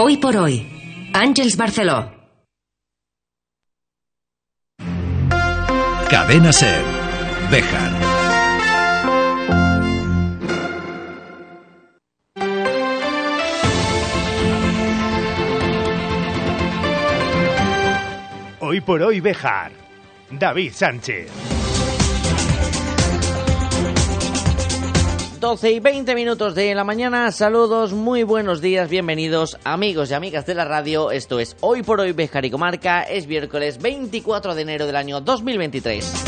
Hoy por hoy, Ángels Barceló. Cadena Ser. Bejar. Hoy por hoy Bejar. David Sánchez. 12 y 20 minutos de la mañana, saludos, muy buenos días, bienvenidos amigos y amigas de la radio, esto es Hoy por Hoy Bejar y Comarca, es miércoles 24 de enero del año 2023.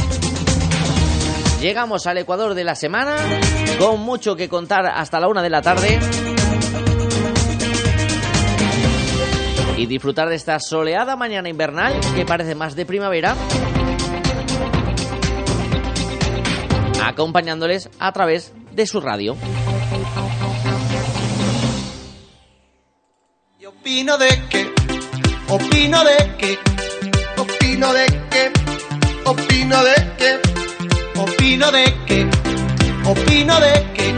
Llegamos al Ecuador de la semana, con mucho que contar hasta la una de la tarde. Y disfrutar de esta soleada mañana invernal que parece más de primavera. Acompañándoles a través de su radio. Y opino de que, opino de que, opino de que, opino de que, opino de que, opino de que,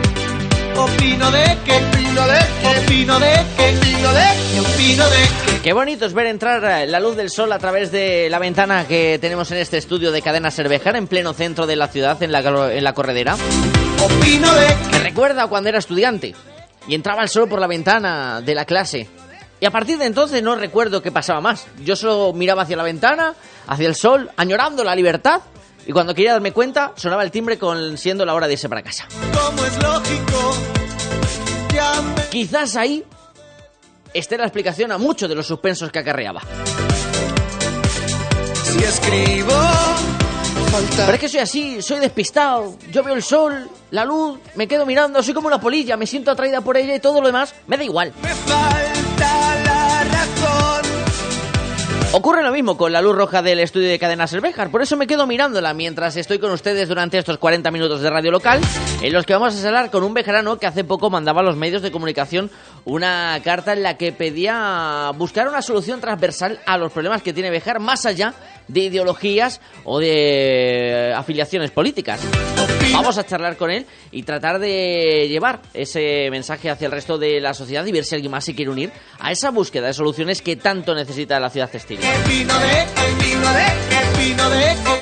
opino de que, opino de que, opino de que, opino de que, opino de que. Qué bonito es ver entrar eh, la luz del sol a través de la ventana que tenemos en este estudio de Cadena Cervejar en pleno centro de la ciudad, en la, en la corredera. Opino de Me recuerda cuando era estudiante y entraba el sol por la ventana de la clase. Y a partir de entonces no recuerdo qué pasaba más. Yo solo miraba hacia la ventana, hacia el sol, añorando la libertad. Y cuando quería darme cuenta, sonaba el timbre con siendo la hora de irse para casa. como es lógico, ya me Quizás ahí esté la explicación a muchos de los suspensos que acarreaba. si escribo, falta Pero es que soy así, soy despistado. Yo veo el sol, la luz, me quedo mirando, soy como una polilla, me siento atraída por ella y todo lo demás me da igual. me falta la razón. Ocurre lo mismo con la luz roja del estudio de Cadena Cervejar, por eso me quedo mirándola mientras estoy con ustedes durante estos 40 minutos de radio local, en los que vamos a hablar con un bejarano que hace poco mandaba a los medios de comunicación una carta en la que pedía buscar una solución transversal a los problemas que tiene Bejar más allá de ideologías o de afiliaciones políticas. Vamos a charlar con él y tratar de llevar ese mensaje hacia el resto de la sociedad y ver si alguien más se quiere unir a esa búsqueda de soluciones que tanto necesita la ciudad textil. De, de,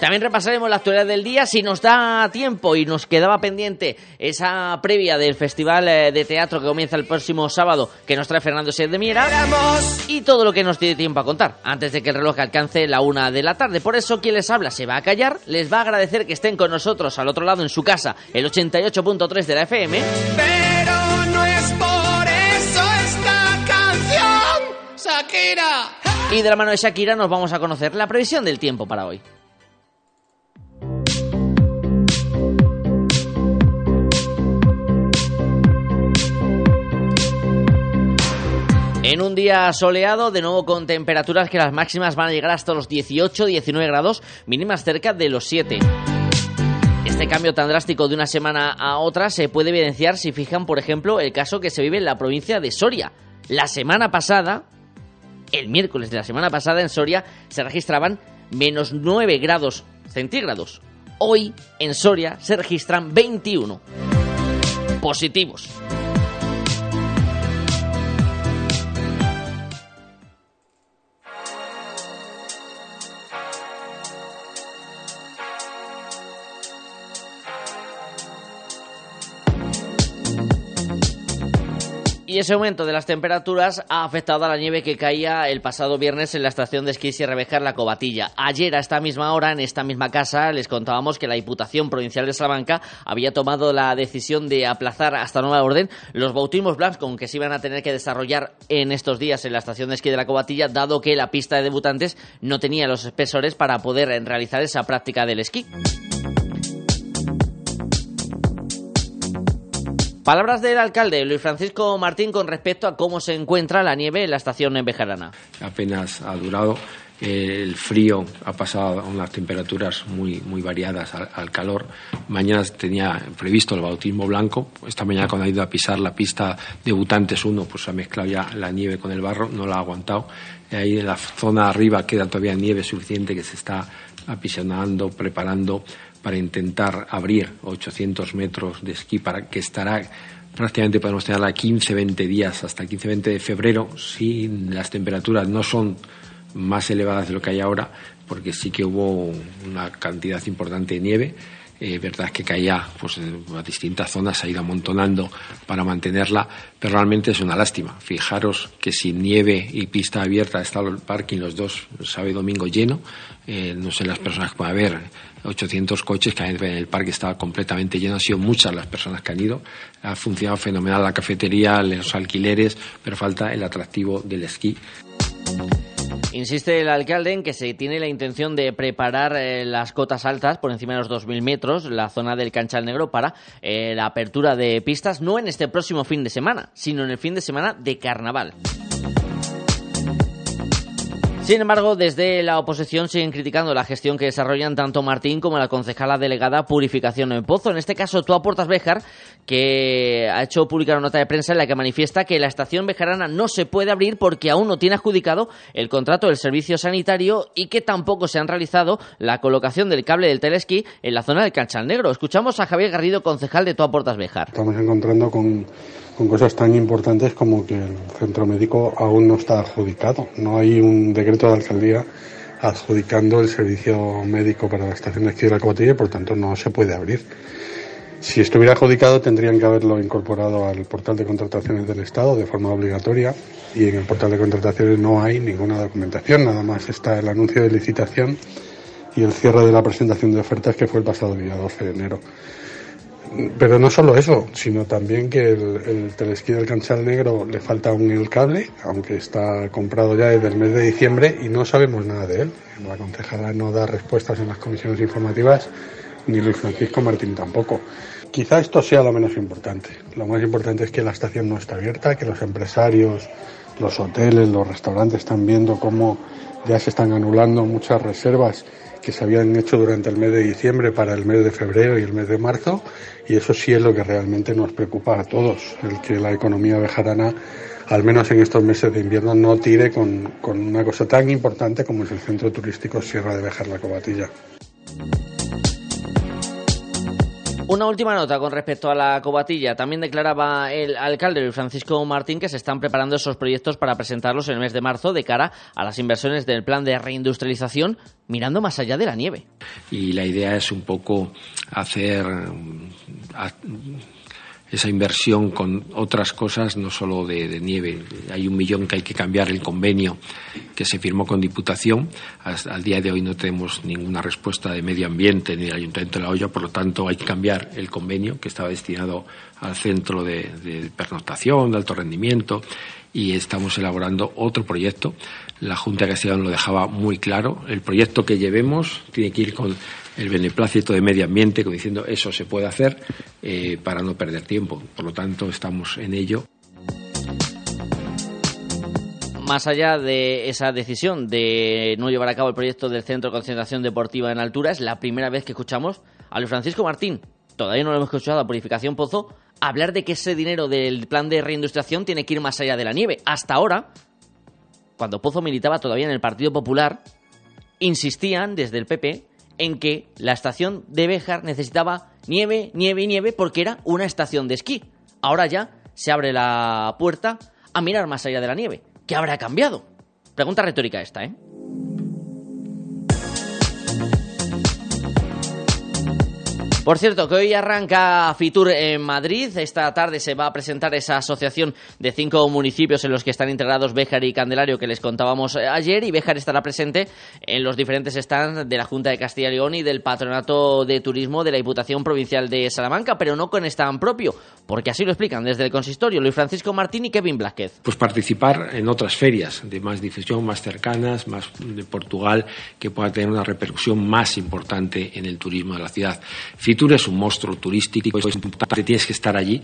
También repasaremos la actualidad del día si nos da tiempo y nos quedaba pendiente esa previa del Festival eh, de Teatro que comienza el próximo sábado que nos trae Fernando Sied de Miera y todo lo que nos tiene tiempo a contar antes de que el reloj alcance la una de la tarde. Por eso quien les habla se va a callar, les va a agradecer que estén con nosotros al otro lado en su casa, el 88.3 de la FM. Pero no es por eso esta canción, Shakira. Y de la mano de Shakira nos vamos a conocer la previsión del tiempo para hoy. En un día soleado, de nuevo con temperaturas que las máximas van a llegar hasta los 18-19 grados, mínimas cerca de los 7. Este cambio tan drástico de una semana a otra se puede evidenciar si fijan, por ejemplo, el caso que se vive en la provincia de Soria. La semana pasada, el miércoles de la semana pasada en Soria se registraban menos 9 grados centígrados. Hoy en Soria se registran 21 positivos. Y ese aumento de las temperaturas ha afectado a la nieve que caía el pasado viernes en la estación de esquí Sierra Bejar La Cobatilla. Ayer, a esta misma hora, en esta misma casa, les contábamos que la Diputación Provincial de Salamanca había tomado la decisión de aplazar hasta nueva orden los bautismos blancos que se iban a tener que desarrollar en estos días en la estación de esquí de La Cobatilla, dado que la pista de debutantes no tenía los espesores para poder realizar esa práctica del esquí. Palabras del alcalde Luis Francisco Martín con respecto a cómo se encuentra la nieve en la estación en Bejarana. apenas ha durado. Eh, el frío ha pasado a unas temperaturas muy, muy variadas al, al calor. Mañana tenía previsto el bautismo blanco. Esta mañana cuando ha ido a pisar la pista debutantes 1, pues ha mezclado ya la nieve con el barro, no la ha aguantado. Ahí en la zona arriba queda todavía nieve suficiente que se está apisionando, preparando para intentar abrir 800 metros de esquí para que estará prácticamente podemos tenerla 15-20 días hasta 15-20 de febrero si las temperaturas no son más elevadas de lo que hay ahora, porque sí que hubo una cantidad importante de nieve. Eh, verdad que caía pues, en distintas zonas, se ha ido amontonando para mantenerla, pero realmente es una lástima. Fijaros que sin nieve y pista abierta estado el parking los dos sábado y domingo lleno. Eh, no sé las personas que pueden haber, 800 coches que en el parque estaba completamente lleno. Han sido muchas las personas que han ido. Ha funcionado fenomenal la cafetería, los alquileres, pero falta el atractivo del esquí. Insiste el alcalde en que se tiene la intención de preparar eh, las cotas altas por encima de los 2.000 metros, la zona del Canchal Negro, para eh, la apertura de pistas, no en este próximo fin de semana, sino en el fin de semana de carnaval. Sin embargo, desde la oposición siguen criticando la gestión que desarrollan tanto Martín como la concejala delegada Purificación en Pozo. En este caso, tú aportas Béjar, que ha hecho publicar una nota de prensa en la que manifiesta que la estación bejarana no se puede abrir porque aún no tiene adjudicado el contrato del servicio sanitario y que tampoco se han realizado la colocación del cable del telesquí en la zona del Canchal Negro. Escuchamos a Javier Garrido, concejal de Tú aportas Béjar. Estamos encontrando con con cosas tan importantes como que el centro médico aún no está adjudicado. No hay un decreto de alcaldía adjudicando el servicio médico para la estación de esquí de la Cobatilla y por tanto no se puede abrir. Si estuviera adjudicado tendrían que haberlo incorporado al portal de contrataciones del Estado de forma obligatoria y en el portal de contrataciones no hay ninguna documentación, nada más está el anuncio de licitación y el cierre de la presentación de ofertas que fue el pasado día 12 de enero. Pero no solo eso, sino también que el, el telesquí del Canchal Negro le falta un el cable, aunque está comprado ya desde el mes de diciembre y no sabemos nada de él. La concejala no da respuestas en las comisiones informativas, ni Luis Francisco Martín tampoco. Quizá esto sea lo menos importante. Lo más importante es que la estación no está abierta, que los empresarios, los hoteles, los restaurantes están viendo cómo ya se están anulando muchas reservas que se habían hecho durante el mes de diciembre para el mes de febrero y el mes de marzo y eso sí es lo que realmente nos preocupa a todos, el que la economía bejarana al menos en estos meses de invierno no tire con, con una cosa tan importante como es el centro turístico Sierra de Bejar la Cobatilla. Una última nota con respecto a la cobatilla. También declaraba el alcalde Francisco Martín que se están preparando esos proyectos para presentarlos en el mes de marzo de cara a las inversiones del plan de reindustrialización mirando más allá de la nieve. Y la idea es un poco hacer esa inversión con otras cosas, no solo de, nieve. Hay un millón que hay que cambiar el convenio que se firmó con Diputación. Hasta, al día de hoy no tenemos ninguna respuesta de medio ambiente ni del Ayuntamiento de La Hoya, por lo tanto hay que cambiar el convenio que estaba destinado al centro de, de pernoctación, de alto rendimiento y estamos elaborando otro proyecto. La Junta de Castellón lo dejaba muy claro. El proyecto que llevemos tiene que ir con el beneplácito de medio ambiente, como diciendo eso se puede hacer eh, para no perder tiempo. Por lo tanto, estamos en ello. Más allá de esa decisión de no llevar a cabo el proyecto del Centro de Concentración Deportiva en Altura, es la primera vez que escuchamos a Luis Francisco Martín, todavía no lo hemos escuchado a Purificación Pozo, hablar de que ese dinero del plan de reindustriación tiene que ir más allá de la nieve. Hasta ahora, cuando Pozo militaba todavía en el Partido Popular, insistían desde el PP en que la estación de Béjar necesitaba nieve, nieve y nieve porque era una estación de esquí. Ahora ya se abre la puerta a mirar más allá de la nieve. ¿Qué habrá cambiado? Pregunta retórica esta, ¿eh? Por cierto, que hoy arranca Fitur en Madrid. Esta tarde se va a presentar esa asociación de cinco municipios en los que están integrados Béjar y Candelario que les contábamos eh, ayer. Y Béjar estará presente en los diferentes stands de la Junta de Castilla y León y del Patronato de Turismo de la Diputación Provincial de Salamanca, pero no con stand propio, porque así lo explican desde el consistorio Luis Francisco Martín y Kevin Blázquez. Pues participar en otras ferias de más difusión, más cercanas, más de Portugal, que pueda tener una repercusión más importante en el turismo de la ciudad. Es un monstruo turístico, es importante, tienes que estar allí,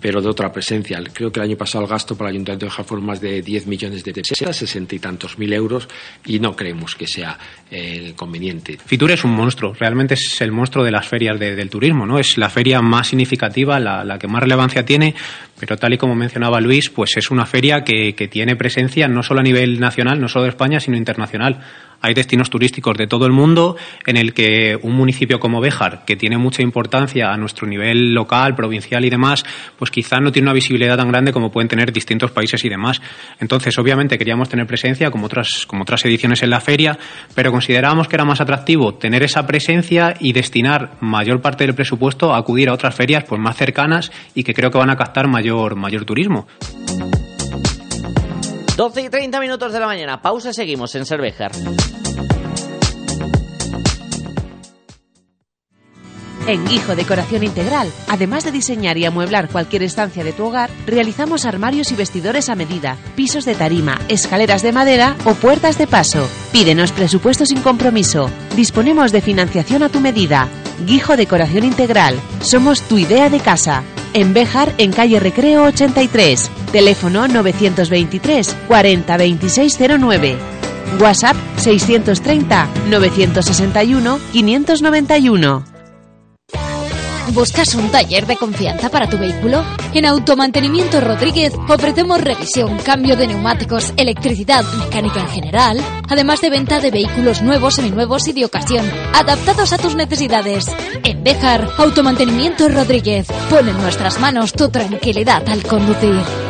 pero de otra presencia. Creo que el año pasado el gasto para el Ayuntamiento de Jafón más de 10 millones de pesetas, 60 y tantos mil euros, y no creemos que sea eh, conveniente. Fitur es un monstruo, realmente es el monstruo de las ferias de, del turismo, ¿no? Es la feria más significativa, la, la, que más relevancia tiene, Pero tal y como mencionaba Luis, pues es una feria que, que tiene presencia no solo a nivel nacional, no solo de España, sino internacional. Hay destinos turísticos de todo el mundo en el que un municipio como Béjar, que tiene mucha importancia a nuestro nivel local, provincial y demás, pues quizá no tiene una visibilidad tan grande como pueden tener distintos países y demás. Entonces, obviamente queríamos tener presencia como otras, como otras ediciones en la feria, pero considerábamos que era más atractivo tener esa presencia y destinar mayor parte del presupuesto a acudir a otras ferias pues más cercanas y que creo que van a captar mayor, mayor turismo. 12 y 30 minutos de la mañana. Pausa, seguimos en Cervejar. En Guijo Decoración Integral, además de diseñar y amueblar cualquier estancia de tu hogar, realizamos armarios y vestidores a medida, pisos de tarima, escaleras de madera o puertas de paso. Pídenos presupuesto sin compromiso. Disponemos de financiación a tu medida. Guijo Decoración Integral. Somos tu idea de casa. En Béjar, en calle Recreo 83. Teléfono 923 40 2609. WhatsApp 630 961 591. ¿Buscas un taller de confianza para tu vehículo? En Automantenimiento Rodríguez ofrecemos revisión, cambio de neumáticos, electricidad, mecánica en general, además de venta de vehículos nuevos, seminuevos y de ocasión, adaptados a tus necesidades. En Béjar, Automantenimiento Rodríguez pone en nuestras manos tu tranquilidad al conducir.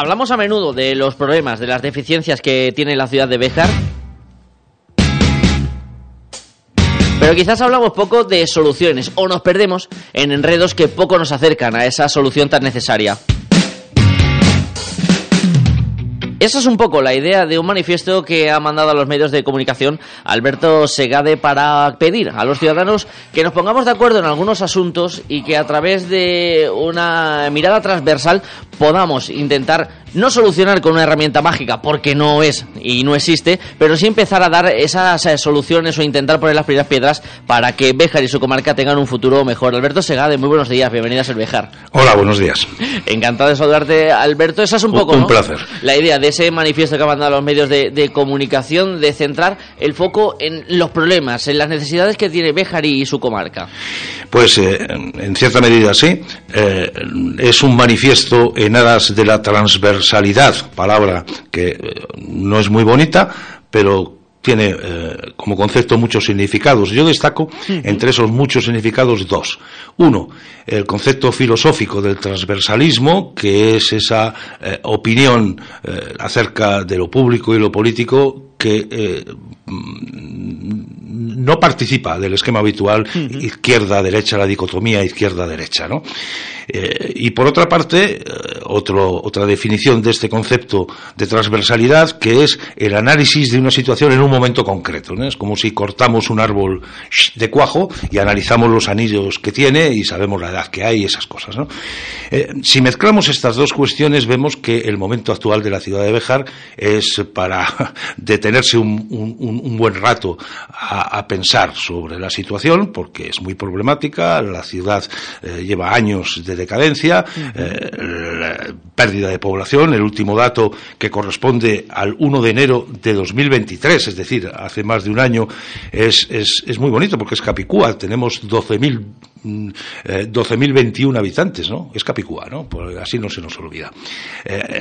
Hablamos a menudo de los problemas, de las deficiencias que tiene la ciudad de Béjar. Pero quizás hablamos poco de soluciones o nos perdemos en enredos que poco nos acercan a esa solución tan necesaria. Esa es un poco la idea de un manifiesto que ha mandado a los medios de comunicación Alberto Segade para pedir a los ciudadanos que nos pongamos de acuerdo en algunos asuntos y que a través de una mirada transversal podamos intentar no solucionar con una herramienta mágica, porque no es y no existe, pero sí empezar a dar esas eh, soluciones o intentar poner las primeras piedras para que Béjar y su comarca tengan un futuro mejor. Alberto Segade, muy buenos días, bienvenido a Ser Béjar. Hola, buenos días. Encantado de saludarte, Alberto. Esa es un poco Un ¿no? placer. la idea de ese manifiesto que ha mandado a los medios de, de comunicación de centrar el foco en los problemas, en las necesidades que tiene Béjar y su comarca. Pues eh, en cierta medida sí. Eh, es un manifiesto en aras de la transversalidad, palabra que eh, no es muy bonita, pero tiene eh, como concepto muchos significados. Yo destaco entre esos muchos significados dos. Uno, el concepto filosófico del transversalismo, que es esa eh, opinión eh, acerca de lo público y lo político que eh, mm, no participa del esquema habitual izquierda-derecha, la dicotomía izquierda-derecha, ¿no? Eh, y por otra parte, eh, otro- otra definición de este concepto de transversalidad, que es el análisis de una situación en un momento concreto. Es como si cortamos un árbol de cuajo y analizamos los anillos que tiene y sabemos la edad que hay y esas cosas. Eh, si mezclamos estas dos cuestiones, vemos que el momento actual de la ciudad de Béjar es para detenerse un, buen rato a, pensar sobre la situación, porque es muy problemática. La ciudad lleva años de decadencia, eh, la pérdida de población. El último dato que corresponde al 1 de enero de 2023, es decir, hace más de un año, es, es, es muy bonito porque es Capicúa. Tenemos 12.000 12.021 habitantes, ¿no? Es Capicúa, ¿no? Pues así no se nos olvida.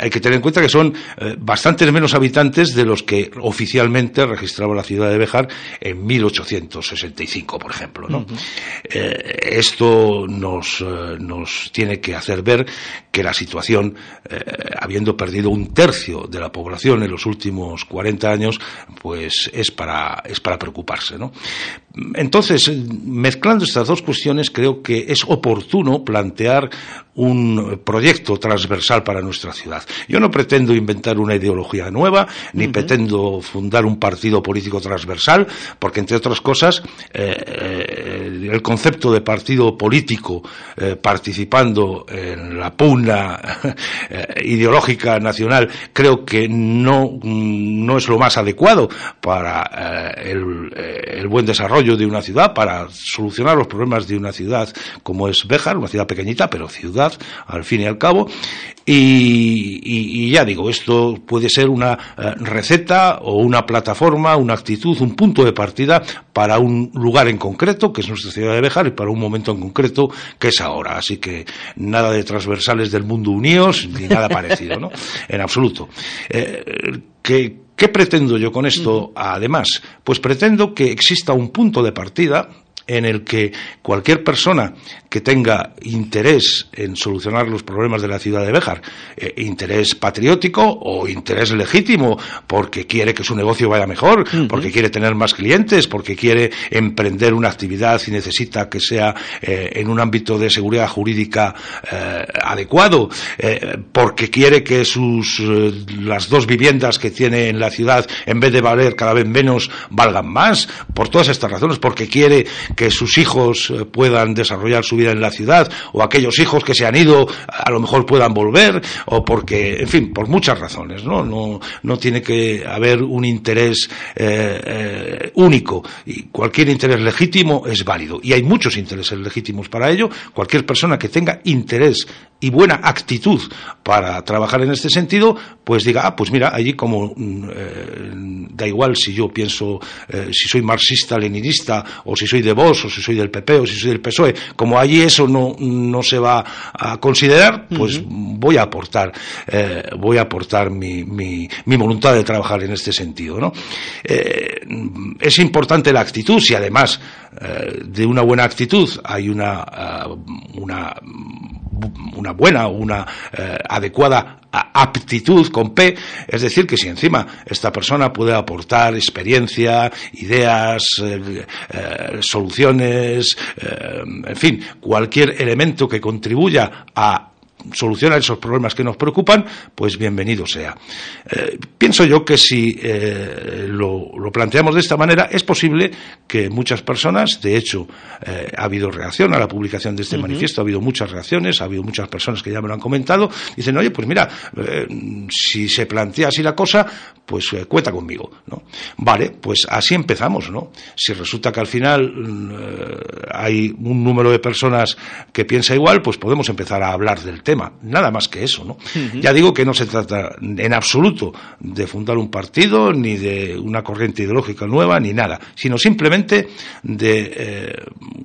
hay que tener en cuenta que son bastantes menos habitantes de los que oficialmente registraba la ciudad de Bejar en 1865, por ejemplo, ¿no? esto nos, nos tiene que hacer ver que la situación, habiendo perdido un tercio de la población en los últimos 40 años, pues es para, es para preocuparse. ¿no? Entonces, mezclando estas dos cuestiones, creo que es oportuno plantear un proyecto transversal para nuestra ciudad. Yo no pretendo inventar una ideología nueva, ni pretendo fundar un partido político transversal, porque, entre otras cosas, eh, eh, el concepto de partido político eh, participando en la pugna ideológica nacional creo que no, no es lo más adecuado para el, el buen desarrollo de una ciudad, para solucionar los problemas de una ciudad como es Béjar, una ciudad pequeñita, pero ciudad al fin y al cabo. Y, ya digo, esto puede ser una eh, receta o una plataforma, una actitud, un punto de partida para un lugar en concreto, que es nuestra ciudad de Bejar, y para un momento en concreto, que es ahora. Así que nada de transversales del mundo unidos, ni nada parecido, ¿no? En absoluto. Eh, ¿Qué pretendo yo con esto? Además, pues pretendo que exista un punto de partida en el que cualquier persona que tenga interés en solucionar los problemas de la ciudad de Béjar, eh, interés patriótico o interés legítimo, porque quiere que su negocio vaya mejor, porque quiere tener más clientes, porque quiere emprender una actividad y necesita que sea eh, en un ámbito de seguridad jurídica eh, adecuado, porque quiere que sus las dos viviendas que tiene en la ciudad, en vez de valer cada vez menos, valgan más, por todas estas razones, porque quiere que sus hijos puedan desarrollar su vida en la ciudad, o aquellos hijos que se han ido a lo mejor puedan volver, o porque, en fin, por muchas razones, ¿no? No, no tiene que haber un interés eh, eh, único. Y cualquier interés legítimo es válido. Y hay muchos intereses legítimos para ello. Cualquier persona que tenga interés y buena actitud para trabajar en este sentido, pues diga, ah, pues mira, allí como mm, eh, da igual si yo pienso, si soy marxista, leninista, o si soy de Vox, o si soy del PP, o si soy del PSOE, como allí eso no, no se va a considerar, pues voy a aportar, eh, voy a aportar mi, mi, mi, voluntad de trabajar en este sentido. ¿no? Eh, es importante la actitud, si además eh, de una buena actitud hay una, una una buena, una adecuada aptitud con P, es decir, que si encima esta persona puede aportar experiencia, ideas, eh, eh, soluciones, eh, en fin, cualquier elemento que contribuya a solucionar esos problemas que nos preocupan, pues bienvenido sea. Eh, pienso yo que si eh, lo, planteamos de esta manera, es posible que muchas personas, de hecho, eh, ha habido reacción a la publicación de este manifiesto, ha habido muchas reacciones, ha habido muchas personas que ya me lo han comentado, dicen, oye, pues mira, si se plantea así la cosa, pues cuenta conmigo, ¿no? Vale, pues así empezamos, ¿no? Si resulta que al final hay un número de personas que piensa igual, pues podemos empezar a hablar del tema, nada más que eso, ¿no? Ya digo que no se trata en absoluto de fundar un partido, ni de una corriente ideológica nueva, ni nada, sino simplemente de, eh,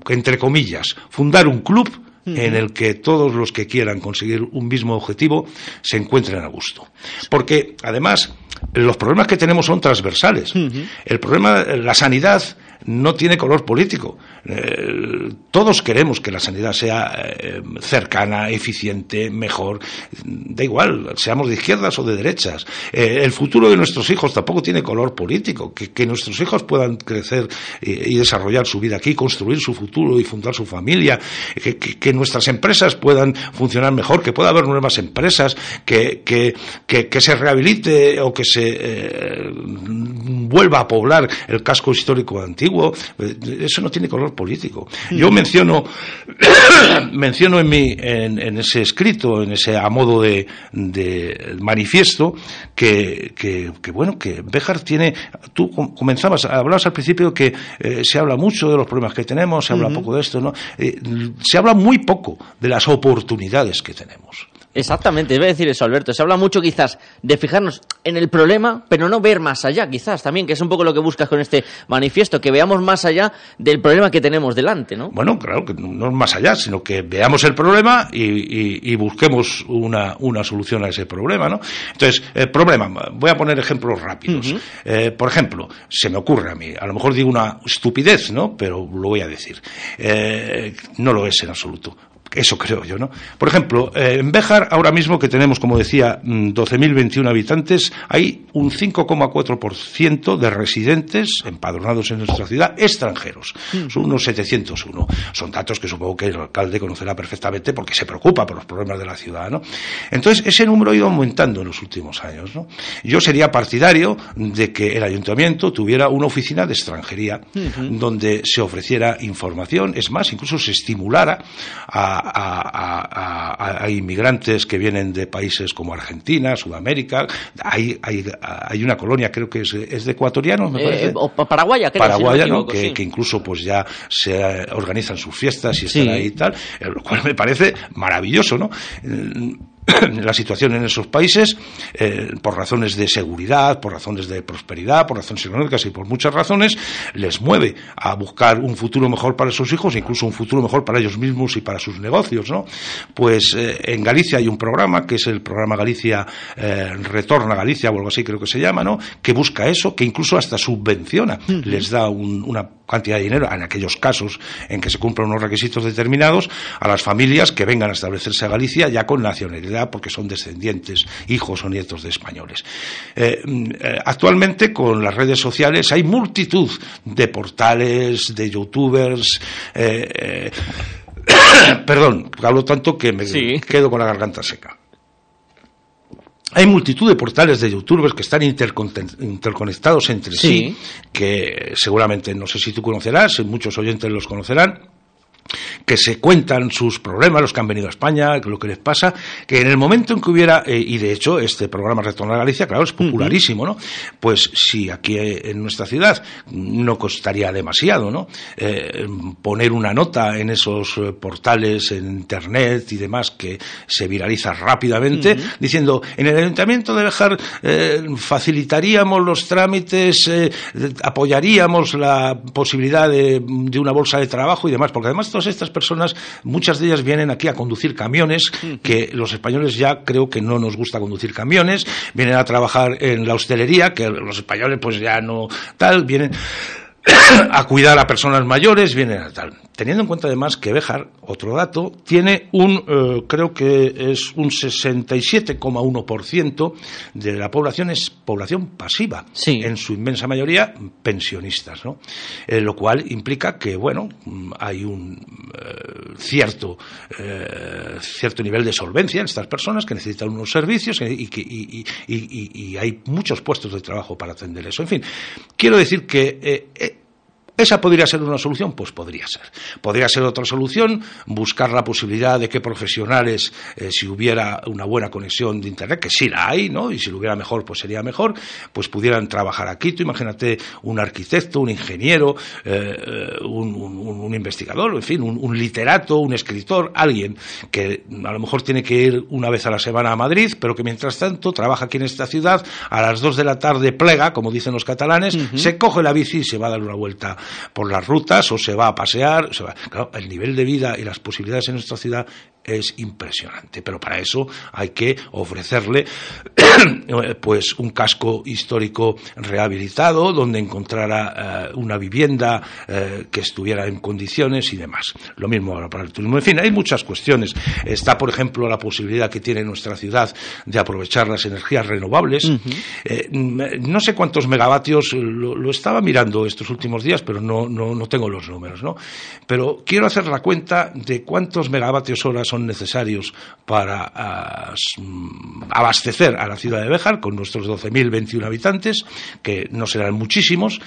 entre comillas, fundar un club en el que todos los que quieran conseguir un mismo objetivo se encuentren a gusto. Porque, además, los problemas que tenemos son transversales. El problema, la sanidad no tiene color político. Eh, todos queremos que la sanidad sea eh, cercana, eficiente, mejor. Da igual, seamos de izquierdas o de derechas. Eh, el futuro de nuestros hijos tampoco tiene color político. Que, nuestros hijos puedan crecer y, desarrollar su vida aquí, construir su futuro y fundar su familia. Que, nuestras empresas puedan funcionar mejor, que pueda haber nuevas empresas, que, que se rehabilite o que se vuelva a poblar el casco histórico antiguo. Eso no tiene color político. Yo menciono, menciono en, mi, en, ese escrito, en ese a modo de, manifiesto, que, que, bueno, que Béjar tiene, tú comenzabas, hablabas al principio que eh, se habla mucho de los problemas que tenemos, se habla poco de esto, ¿no? Eh, se habla muy poco de las oportunidades que tenemos Exactamente, iba a decir eso, Alberto. Se habla mucho quizás de fijarnos en el problema, pero no ver más allá, quizás también, que es un poco lo que buscas con este manifiesto, que veamos más allá del problema que tenemos delante, ¿no? Bueno, claro, que no es más allá, sino que veamos el problema y, busquemos una, una, solución a ese problema, ¿no? Entonces, el problema, voy a poner ejemplos rápidos. Eh, por ejemplo, se me ocurre a mí, a lo mejor digo una estupidez, ¿no? Pero lo voy a decir. Eh, no lo es en absoluto. Eso creo yo, ¿no? Por ejemplo, eh, en Béjar, ahora mismo que tenemos, como decía, 12.021 mm, habitantes, hay un 5,4% de residentes empadronados en nuestra ciudad extranjeros. Hmm. Son unos 701. Son datos que supongo que el alcalde conocerá perfectamente porque se preocupa por los problemas de la ciudad, ¿no? Entonces, ese número ha ido aumentando en los últimos años, ¿no? Yo sería partidario de que el ayuntamiento tuviera una oficina de extranjería donde se ofreciera información, es más, incluso se estimulara a a, inmigrantes que vienen de países como Argentina, Sudamérica. Hay, hay, hay una colonia, creo que es, es de ecuatorianos, me eh, parece. o Paraguaya, creo. Paraguaya, ¿no? Que, incluso pues ya se organizan sus fiestas y están ahí y tal, eh, lo cual me parece maravilloso, ¿no? la situación en esos países eh, por razones de seguridad, por razones de prosperidad, por razones económicas y por muchas razones, les mueve a buscar un futuro mejor para sus hijos, incluso un futuro mejor para ellos mismos y para sus negocios, ¿no? Pues eh, en Galicia hay un programa que es el programa Galicia eh, Retorna Galicia o algo así creo que se llama, ¿no? Que busca eso, que incluso hasta subvenciona, les da una cantidad de dinero en aquellos casos en que se cumplan unos requisitos determinados a las familias que vengan a establecerse a Galicia ya con nacionalidad porque son descendientes, hijos o nietos de españoles. Eh, eh, actualmente con las redes sociales hay multitud de portales, de youtubers, eh, perdón, hablo tanto que me quedo con la garganta seca. Hay multitud de portales de youtubers que están interconectados entre sí, que seguramente no sé si tú conocerás, muchos oyentes los conocerán, que se cuentan sus problemas, los que han venido a España, lo que les pasa, que en el momento en que hubiera, eh, y de hecho este programa Retorno a Galicia, claro, es popularísimo, ¿no? Pues si aquí en nuestra ciudad no costaría demasiado, ¿no? Eh, poner una nota en esos eh, portales, en Internet y demás, que se viraliza rápidamente, diciendo, en el Ayuntamiento de Bejar facilitaríamos los trámites, apoyaríamos la posibilidad de, de una bolsa de trabajo y demás, porque además todas estas personas, muchas de ellas vienen aquí a conducir camiones, que los españoles ya creo que no nos gusta conducir camiones, vienen a trabajar en la hostelería, que los españoles pues ya no tal, vienen a cuidar a personas mayores, vienen a tal. Teniendo en cuenta además que Béjar, otro dato, tiene un, eh, creo que es un 67,1% de la población es población pasiva. En su inmensa mayoría pensionistas, ¿no? Eh, lo cual implica que, bueno, hay un eh, cierto, cierto nivel de solvencia en estas personas que necesitan unos servicios y, que, y hay muchos puestos de trabajo para atender eso. En fin, quiero decir que ¿Esa podría ser una solución? Pues podría ser. Podría ser otra solución buscar la posibilidad de que profesionales, eh, si hubiera una buena conexión de Internet, que sí la hay, ¿no? Y si lo hubiera mejor, pues sería mejor, pues pudieran trabajar aquí. Tú imagínate un arquitecto, un ingeniero, eh, un, investigador, en fin, un, literato, un escritor, alguien que a lo mejor tiene que ir una vez a la semana a Madrid, pero que mientras tanto trabaja aquí en esta ciudad, a las dos de la tarde plega, como dicen los catalanes, se coge la bici y se va a dar una vuelta por las rutas o se va a pasear. Claro, el nivel de vida y las posibilidades en nuestra ciudad es impresionante, pero para eso hay que ofrecerle pues un casco histórico rehabilitado donde encontrara eh, una vivienda eh, que estuviera en condiciones y demás. Lo mismo ahora para el turismo. En fin, hay muchas cuestiones. Está, por ejemplo, la posibilidad que tiene nuestra ciudad de aprovechar las energías renovables. Eh, no sé cuántos megavatios, lo, estaba mirando estos últimos días, pero no, no, no tengo los números, ¿no? Pero quiero hacer la cuenta de cuántos megavatios horas son necesarios para mm, abastecer a la ciudad de Béjar con nuestros 12.021 habitantes, que no serán muchísimos,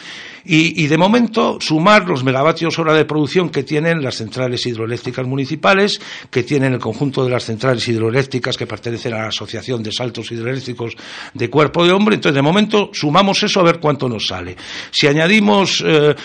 y, de momento sumar los megavatios hora de producción que tienen las centrales hidroeléctricas municipales, que tienen el conjunto de las centrales hidroeléctricas que pertenecen a la Asociación de Saltos Hidroeléctricos de Cuerpo de Hombre. Entonces, de momento sumamos eso a ver cuánto nos sale. Si añadimos eh,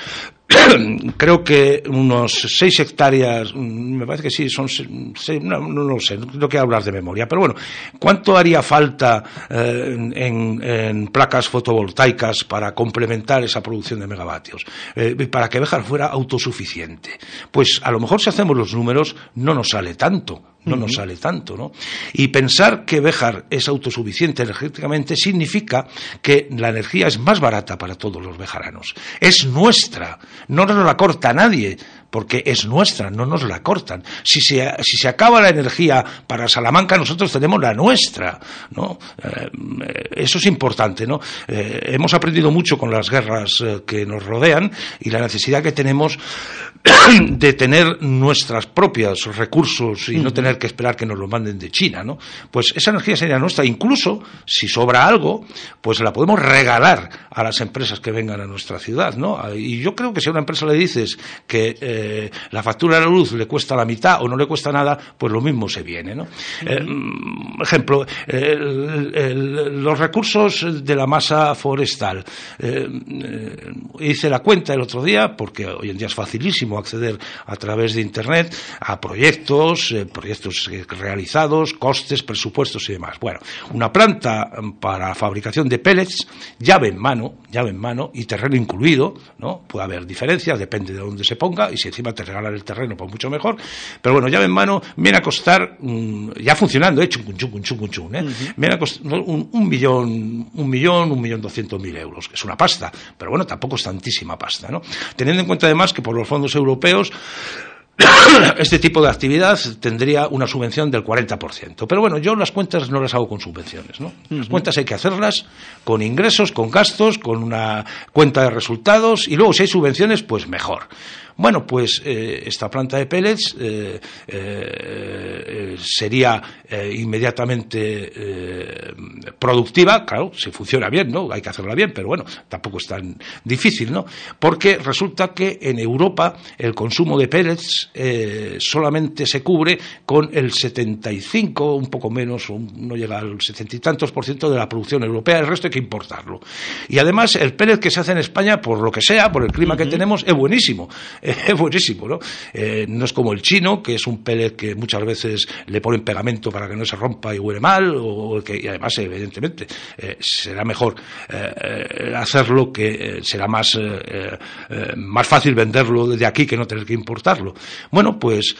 creo que unos seis hectáreas, mm, me parece que sí, son seis, no, no, lo sé, no quiero hablar de memoria, pero bueno, ¿cuánto haría falta eh, en, en, placas fotovoltaicas para complementar esa producción de megavatios? Eh, para que Béjar fuera autosuficiente. Pues a lo mejor si hacemos los números no nos sale tanto no nos sale tanto, ¿no? Y pensar que Béjar es autosuficiente energéticamente significa que la energía es más barata para todos los bejaranos. Es nuestra, no nos la corta nadie porque es nuestra, no nos la cortan. Si se, si se acaba la energía para Salamanca, nosotros tenemos la nuestra, ¿no? Eh, eso es importante, ¿no? Eh, hemos aprendido mucho con las guerras eh, que nos rodean y la necesidad que tenemos de tener nuestros propios recursos y no tener que esperar que nos lo manden de China, ¿no? Pues esa energía sería nuestra. Incluso, si sobra algo, pues la podemos regalar a las empresas que vengan a nuestra ciudad, ¿no? Y yo creo que si a una empresa le dices que eh, la factura de la luz le cuesta la mitad o no le cuesta nada, pues lo mismo se viene, ¿no? Eh, ejemplo, los recursos de la masa forestal. Eh, hice la cuenta el otro día, porque hoy en día es facilísimo acceder a través de Internet a proyectos, proyectos realizados, costes, presupuestos y demás. Bueno, una planta para fabricación de pellets, llave en mano, llave en mano y terreno incluido, ¿no? Puede haber diferencias, depende de dónde se ponga y si encima te regalan el terreno, pues mucho mejor. Pero bueno, llave en mano viene a costar, mm, ya funcionando, un ¿eh? Viene a costar un, millón, un millón, un millón doscientos mil euros, que es una pasta, pero bueno, tampoco es tantísima pasta, ¿no? Teniendo en cuenta además que por los fondos europeos este tipo de actividad tendría una subvención del 40%. Pero bueno, yo las cuentas no las hago con subvenciones, ¿no? Las cuentas hay que hacerlas con ingresos, con gastos, con una cuenta de resultados y luego si hay subvenciones, pues mejor. Bueno, pues eh, esta planta de pellets eh, eh, sería inmediatamente productiva, claro, si funciona bien, ¿no? Hay que hacerla bien, pero bueno, tampoco es tan difícil, ¿no? Porque resulta que en Europa el consumo de pellets solamente se cubre con el 75, un poco menos, no llega al 70 y tantos por ciento de la producción europea, el resto hay que importarlo. Y además el pellet que se hace en España, por lo que sea, por el clima que tenemos, es buenísimo es buenísimo, ¿no? Eh, no es como el chino, que es un pellet que muchas veces le ponen pegamento para que no se rompa y huele mal, o que y además, evidentemente, eh, será mejor eh, hacerlo que será más, más fácil venderlo desde aquí que no tener que importarlo. Bueno, pues,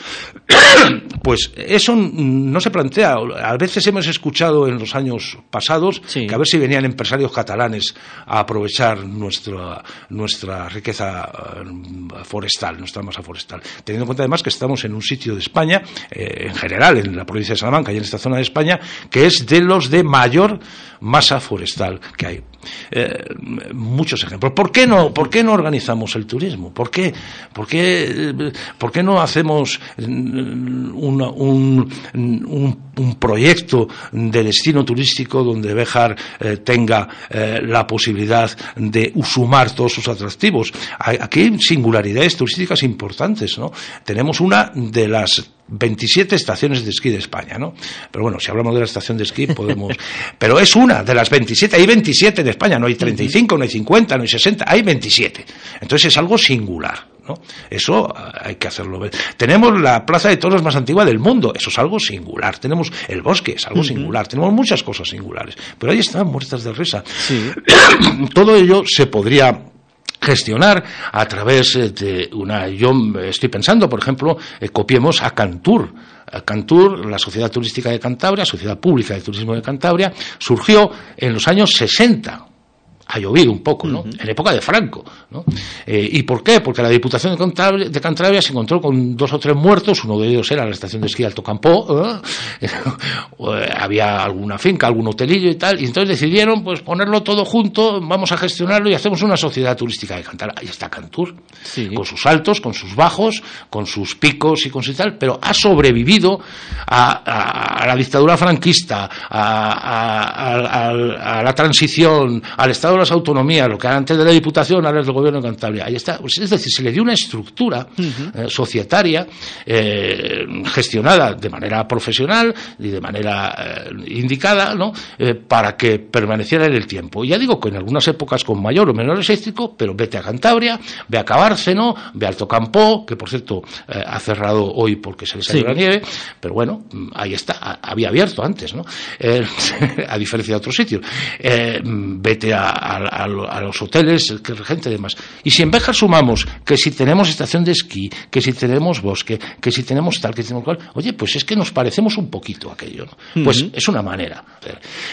pues eso no se plantea. A veces hemos escuchado en los años pasados que a ver si venían empresarios catalanes a aprovechar nuestra, nuestra riqueza forestal nuestra masa forestal. Teniendo en cuenta además que estamos en un sitio de España, eh, en general, en la provincia de Salamanca y en esta zona de España, que es de los de mayor masa forestal que hay. Eh, muchos ejemplos. ¿Por qué no, por qué no organizamos el turismo? ¿Por qué, por qué, por qué no hacemos un, un, un, proyecto de destino turístico donde Béjar eh, tenga eh, la posibilidad de sumar todos sus atractivos? Aquí hay singularidades turísticas importantes, ¿no? Tenemos una de las 27 estaciones de esquí de España, ¿no? Pero bueno, si hablamos de la estación de esquí, podemos. Pero es una de las 27, hay 27 en España, no hay 35, no hay 50, no hay 60, hay 27. Entonces es algo singular, ¿no? Eso hay que hacerlo ver. Tenemos la plaza de toros más antigua del mundo, eso es algo singular. Tenemos el bosque, es algo singular. Tenemos muchas cosas singulares. Pero ahí están muertas de risa. Todo ello se podría gestionar a través eh, de una. Yo estoy pensando, por ejemplo, eh, copiemos a Cantur. Cantur, la Sociedad Turística de Cantabria, Sociedad Pública de Turismo de Cantabria, surgió en los años 60 ha llovido un poco, ¿no? En época de Franco, ¿no? Eh, ¿Y por qué? Porque la Diputación de Cantabria, se encontró con dos o tres muertos, uno de ellos era la estación de esquí Alto Campo, ¿eh? había alguna finca, algún hotelillo y tal, y entonces decidieron pues ponerlo todo junto, vamos a gestionarlo y hacemos una sociedad turística de Cantabria. Ahí está Cantur, con sus altos, con sus bajos, con sus picos y con su tal, pero ha sobrevivido a, la dictadura franquista, a, a la transición, al Estado las autonomías, lo que antes de la Diputación, ahora es del Gobierno de Cantabria. Ahí está. Pues, es decir, se le dio una estructura eh, societaria eh, gestionada de manera profesional y de manera eh, indicada, ¿no? para que permaneciera en el tiempo. Y ya digo que en algunas épocas con mayor o menor éxito, pero vete a Cantabria, ve a Cabárceno, ve a Alto Campo, que por cierto ha cerrado hoy porque se le salió la nieve, pero bueno, mm, ahí está, había abierto antes, ¿no? a diferencia de otros sitios. vete a, los hoteles, que gente y demás. Y si en Béjar sumamos que si tenemos estación de esquí, que si tenemos bosque, que si tenemos tal, que si tenemos cual, oye, pues es que nos parecemos un poquito a aquello. ¿no? Pues es una manera.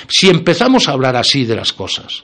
Si empezamos a hablar así de las cosas,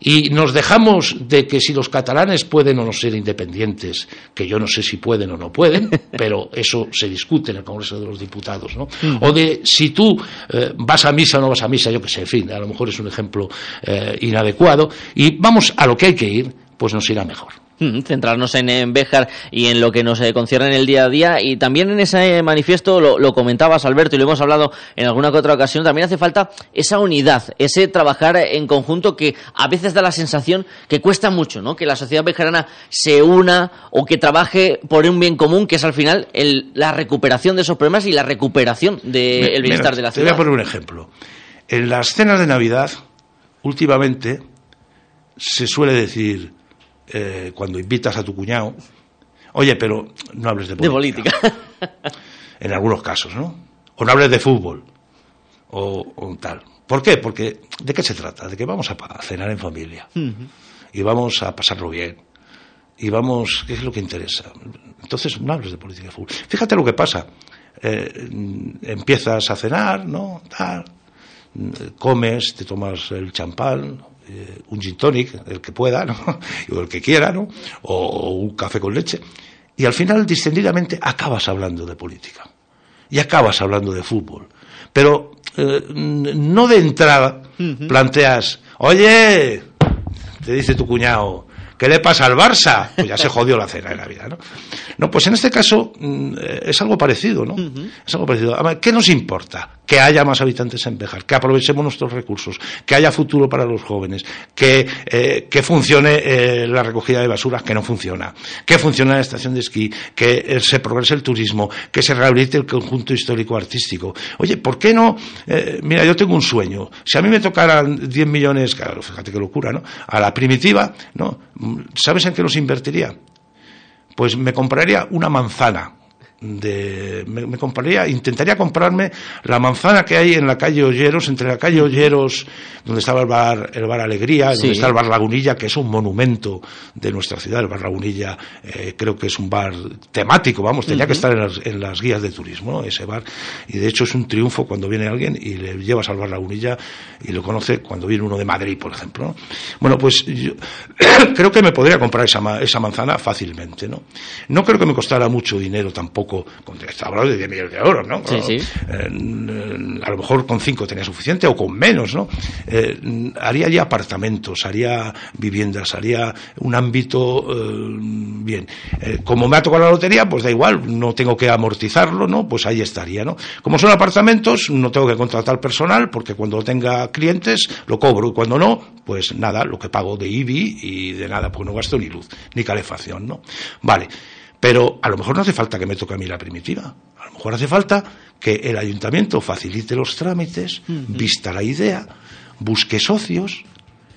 y nos dejamos de que si los catalanes pueden o no ser independientes, que yo no sé si pueden o no pueden, pero eso se discute en el Congreso de los Diputados, ¿no? O de si tú eh, vas a misa o no vas a misa, yo que sé, en fin, a lo mejor es un ejemplo eh, inadecuado, y vamos a lo que hay que ir, pues nos irá mejor. Centrarnos en, Béjar y en lo que nos eh, concierne en el día a día. Y también en ese manifiesto lo, comentabas Alberto y lo hemos hablado en alguna que otra ocasión también hace falta esa unidad ese trabajar en conjunto que a veces da la sensación que cuesta mucho ¿no? que la sociedad bejarana se una o que trabaje por un bien común que es al final la recuperación de esos problemas y la recuperación del bienestar de la ciudad te voy a poner un ejemplo. En las cenas de Navidad últimamente se suele decir eh, cuando invitas a tu cuñado, oye, pero no hables de política. en algunos casos, ¿no? O no hables de fútbol, o, tal. ¿Por qué? Porque, ¿de qué se trata? De que vamos a cenar en familia. Y vamos a pasarlo bien. Y vamos, ¿qué es lo que interesa? Entonces, no hables de política de fútbol. Fíjate lo que pasa. Eh, empiezas a cenar, ¿no? Tal, comes, te tomas el champán, eh, un gin tonic, el que pueda, ¿no? o el que quiera, ¿no? O, un café con leche. Y al final, distendidamente, acabas hablando de política. Y acabas hablando de fútbol. Pero eh, no de entrada planteas, oye, te dice tu cuñado, ¿qué le pasa al Barça? Pues ya se jodió la cena de la vida, ¿no? No, pues en este caso mm, es algo parecido, ¿no? Es algo parecido. ¿Qué nos importa? Que haya más habitantes en Bejar, que aprovechemos nuestros recursos, que haya futuro para los jóvenes, que, eh, que funcione eh, la recogida de basuras, que no funciona, que funcione la estación de esquí, que eh, se progrese el turismo, que se rehabilite el conjunto histórico-artístico. Oye, ¿por qué no? mira, yo tengo un sueño. Si a mí me tocaran 10 millones, claro, fíjate qué locura, ¿no? A la primitiva, ¿no? ¿Sabes en qué los invertiría? pues me compraría una manzana de, me, compraría, intentaría comprarme la manzana que hay en la calle Olleros, entre la calle Olleros, donde estaba el bar, el bar Alegría, donde está el bar Lagunilla, que es un monumento de nuestra ciudad. El bar Lagunilla eh, creo que es un bar temático, vamos, tenía que estar en las, guías de turismo, ese bar. Y de hecho es un triunfo cuando viene alguien y le llevas al bar Lagunilla y lo conoce cuando viene uno de Madrid, por ejemplo. Bueno, pues yo creo que me podría comprar esa, esa manzana fácilmente, ¿no? No creo que me costara mucho dinero tampoco con hablando de 10 millones de euros, ¿no? Eh, a lo mejor con 5 tenía suficiente o con menos, ¿no? Eh, haría ya apartamentos, haría viviendas, haría un ámbito eh, bien. como me ha tocado la lotería, pues da igual, no tengo que amortizarlo, ¿no? Pues ahí estaría, ¿no? Como son apartamentos, no tengo que contratar personal porque cuando tenga clientes lo cobro y cuando no, pues nada, lo que pago de IBI y de nada, pues no gasto ni luz, ni calefacción, ¿no? Vale. Pero a lo mejor no hace falta que me toque a mí la primitiva. A lo mejor hace falta que el ayuntamiento facilite los trámites, vista la idea, busque socios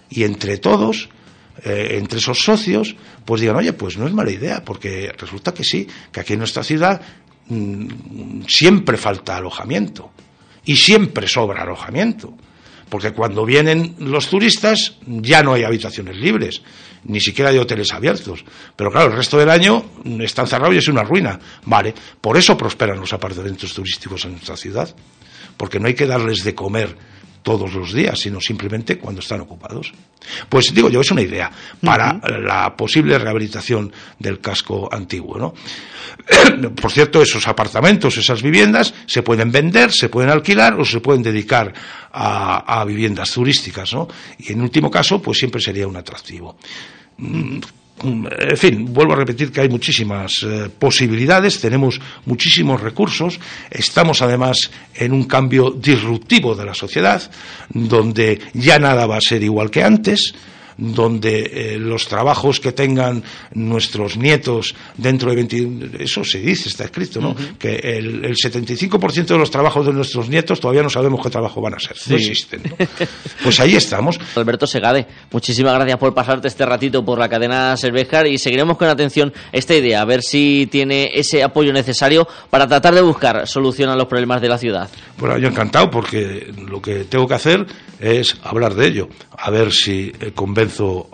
y entre todos, eh, entre esos socios, pues digan, oye, pues no es mala idea, porque resulta que sí, que aquí en nuestra ciudad mm, siempre falta alojamiento y siempre sobra alojamiento. Porque cuando vienen los turistas ya no hay habitaciones libres ni siquiera hay hoteles abiertos. Pero claro, el resto del año están cerrados y es una ruina. Vale, por eso prosperan los apartamentos turísticos en nuestra ciudad, porque no hay que darles de comer todos los días, sino simplemente cuando están ocupados. Pues digo yo, es una idea para la posible rehabilitación del casco antiguo. ¿no? Por cierto, esos apartamentos, esas viviendas, se pueden vender, se pueden alquilar o se pueden dedicar a, a viviendas turísticas. ¿no? Y en último caso, pues siempre sería un atractivo. Mm, en fin, vuelvo a repetir que hay muchísimas eh, posibilidades, tenemos muchísimos recursos, estamos además en un cambio disruptivo de la sociedad, donde ya nada va a ser igual que antes, donde eh, los trabajos que tengan nuestros nietos dentro de 20... Eso se dice, está escrito, ¿no? Que el, el 75% de los trabajos de nuestros nietos todavía no sabemos qué trabajo van a ser. No existen. ¿no? Pues ahí estamos. Alberto Segade, muchísimas gracias por pasarte este ratito por la cadena Cervejar y seguiremos con atención esta idea, a ver si tiene ese apoyo necesario para tratar de buscar solución a los problemas de la ciudad. Bueno, yo encantado porque lo que tengo que hacer es hablar de ello, a ver si eh,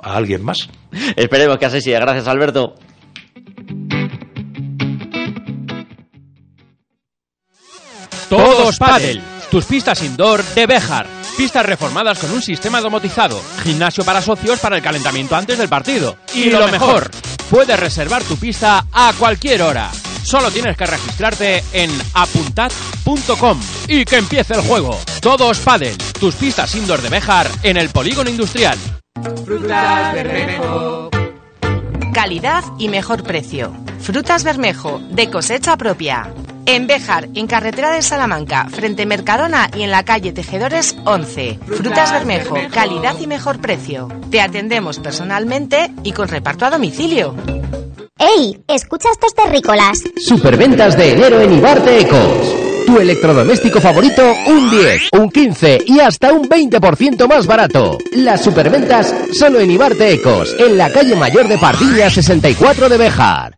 a alguien más. Esperemos que así sea. Gracias, Alberto. Todos Padel, tus pistas indoor de Bejar. Pistas reformadas con un sistema domotizado, gimnasio para socios para el calentamiento antes del partido. Y, lo mejor, puedes reservar tu pista a cualquier hora. Solo tienes que registrarte en apuntad.com y que empiece el juego. Todos Padel, tus pistas indoor de Bejar en el polígono industrial. Frutas Bermejo. Calidad y mejor precio. Frutas Bermejo, de cosecha propia. En Béjar, en carretera de Salamanca, frente Mercadona y en la calle Tejedores 11. Frutas Bermejo, calidad y mejor precio. Te atendemos personalmente y con reparto a domicilio. ¡Ey! Escucha estos terrícolas. Superventas de enero en Ibarte Ecos. Tu electrodoméstico favorito, un 10, un 15 y hasta un 20% más barato. Las superventas solo en Ibarte Ecos, en la calle Mayor de Pardilla 64 de Bejar.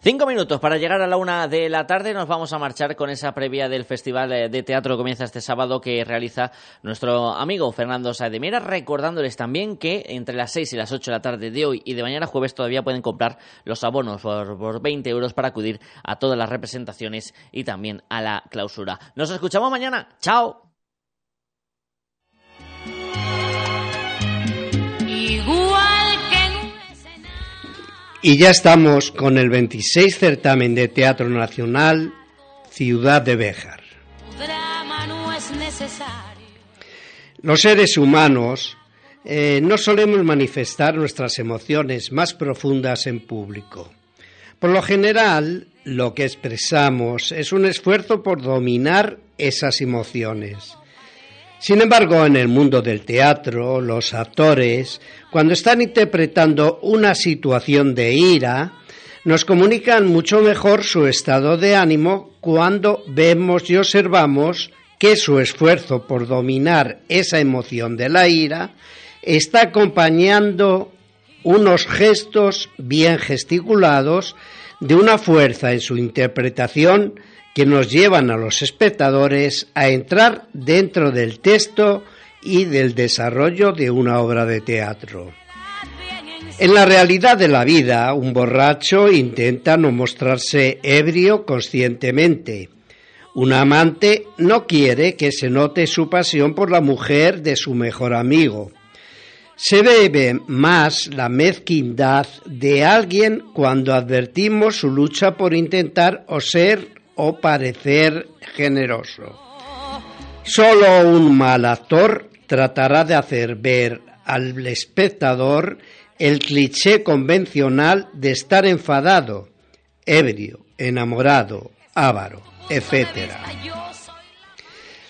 Cinco minutos para llegar a la una de la tarde. Nos vamos a marchar con esa previa del Festival eh, de Teatro que comienza este sábado que realiza nuestro amigo Fernando Saedemira. Recordándoles también que entre las seis y las ocho de la tarde de hoy y de mañana jueves todavía pueden comprar los abonos por, por 20 euros para acudir a todas las representaciones y también a la clausura. Nos escuchamos mañana. ¡Chao! Y ya estamos con el 26 certamen de Teatro Nacional Ciudad de Béjar. Los seres humanos eh, no solemos manifestar nuestras emociones más profundas en público. Por lo general, lo que expresamos es un esfuerzo por dominar esas emociones. Sin embargo, en el mundo del teatro, los actores, cuando están interpretando una situación de ira, nos comunican mucho mejor su estado de ánimo cuando vemos y observamos que su esfuerzo por dominar esa emoción de la ira está acompañando unos gestos bien gesticulados de una fuerza en su interpretación que nos llevan a los espectadores a entrar dentro del texto y del desarrollo de una obra de teatro. En la realidad de la vida, un borracho intenta no mostrarse ebrio conscientemente. Un amante no quiere que se note su pasión por la mujer de su mejor amigo. Se ve más la mezquindad de alguien cuando advertimos su lucha por intentar o ser o parecer generoso. Solo un mal actor tratará de hacer ver al espectador el cliché convencional de estar enfadado, ebrio, enamorado, avaro, etc.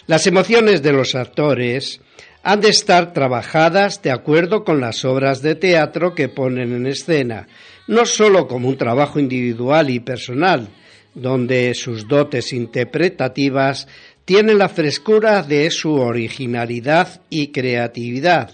Las emociones de los actores han de estar trabajadas de acuerdo con las obras de teatro que ponen en escena, no sólo como un trabajo individual y personal, donde sus dotes interpretativas tienen la frescura de su originalidad y creatividad,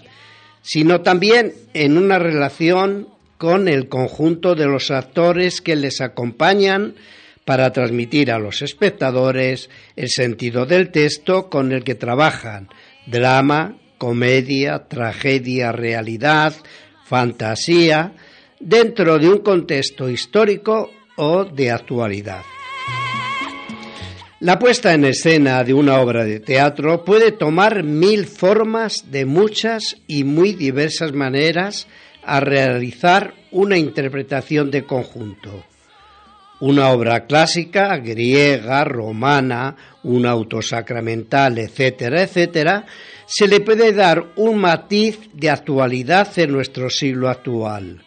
sino también en una relación con el conjunto de los actores que les acompañan para transmitir a los espectadores el sentido del texto con el que trabajan, drama, comedia, tragedia, realidad, fantasía, dentro de un contexto histórico o de actualidad. La puesta en escena de una obra de teatro puede tomar mil formas de muchas y muy diversas maneras a realizar una interpretación de conjunto. Una obra clásica, griega, romana, un auto sacramental, etcétera, etcétera, se le puede dar un matiz de actualidad en nuestro siglo actual.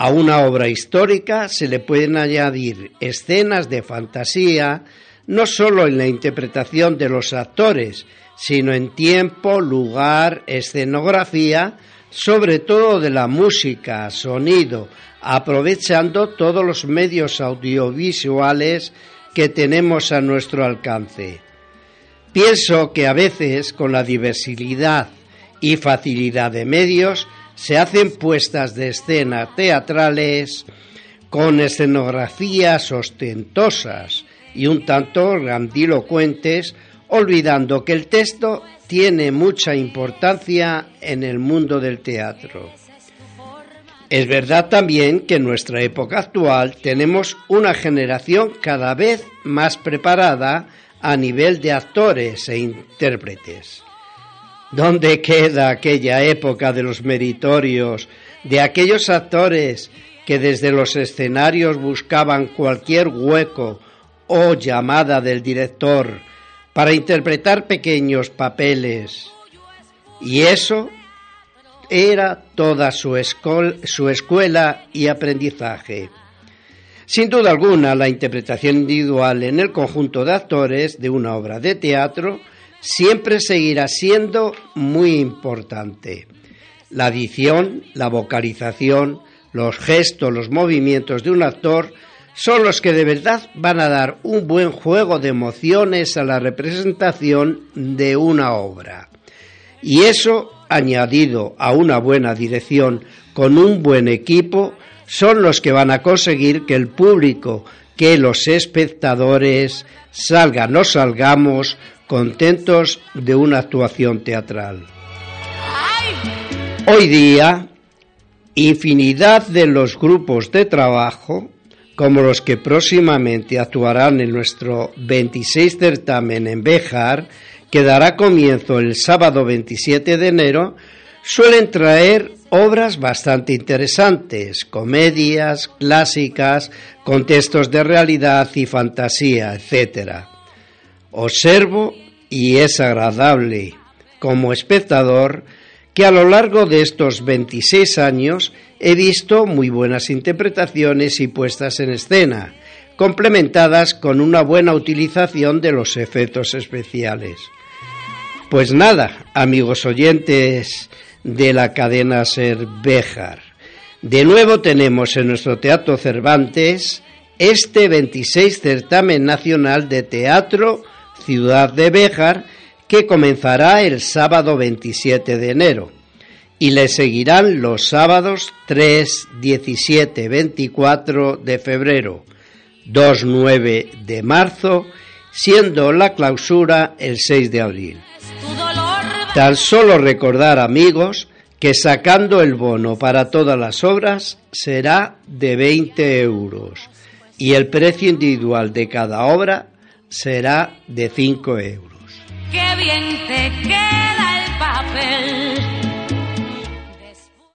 A una obra histórica se le pueden añadir escenas de fantasía, no solo en la interpretación de los actores, sino en tiempo, lugar, escenografía, sobre todo de la música, sonido, aprovechando todos los medios audiovisuales que tenemos a nuestro alcance. Pienso que a veces con la diversidad y facilidad de medios se hacen puestas de escena teatrales con escenografías ostentosas y un tanto grandilocuentes, olvidando que el texto tiene mucha importancia en el mundo del teatro. Es verdad también que en nuestra época actual tenemos una generación cada vez más preparada a nivel de actores e intérpretes. ¿Dónde queda aquella época de los meritorios, de aquellos actores que desde los escenarios buscaban cualquier hueco o llamada del director para interpretar pequeños papeles? Y eso era toda su, su escuela y aprendizaje. Sin duda alguna, la interpretación individual en el conjunto de actores de una obra de teatro siempre seguirá siendo muy importante. La adición, la vocalización, los gestos, los movimientos de un actor son los que de verdad van a dar un buen juego de emociones a la representación de una obra. Y eso, añadido a una buena dirección con un buen equipo, son los que van a conseguir que el público, que los espectadores salgan o salgamos contentos de una actuación teatral. Hoy día, infinidad de los grupos de trabajo, como los que próximamente actuarán en nuestro 26 certamen en Béjar, que dará comienzo el sábado 27 de enero, suelen traer obras bastante interesantes, comedias, clásicas, contextos de realidad y fantasía, etc. Observo, y es agradable como espectador, que a lo largo de estos 26 años he visto muy buenas interpretaciones y puestas en escena, complementadas con una buena utilización de los efectos especiales. Pues nada, amigos oyentes de la cadena Ser. De nuevo tenemos en nuestro Teatro Cervantes este 26 certamen nacional de teatro ciudad de Béjar, que comenzará el sábado 27 de enero y le seguirán los sábados 3, 17, 24 de febrero, 2, 9 de marzo, siendo la clausura el 6 de abril. Tan solo recordar, amigos, que sacando el bono para todas las obras será de 20 euros y el precio individual de cada obra será de 5 euros. Qué bien te queda el papel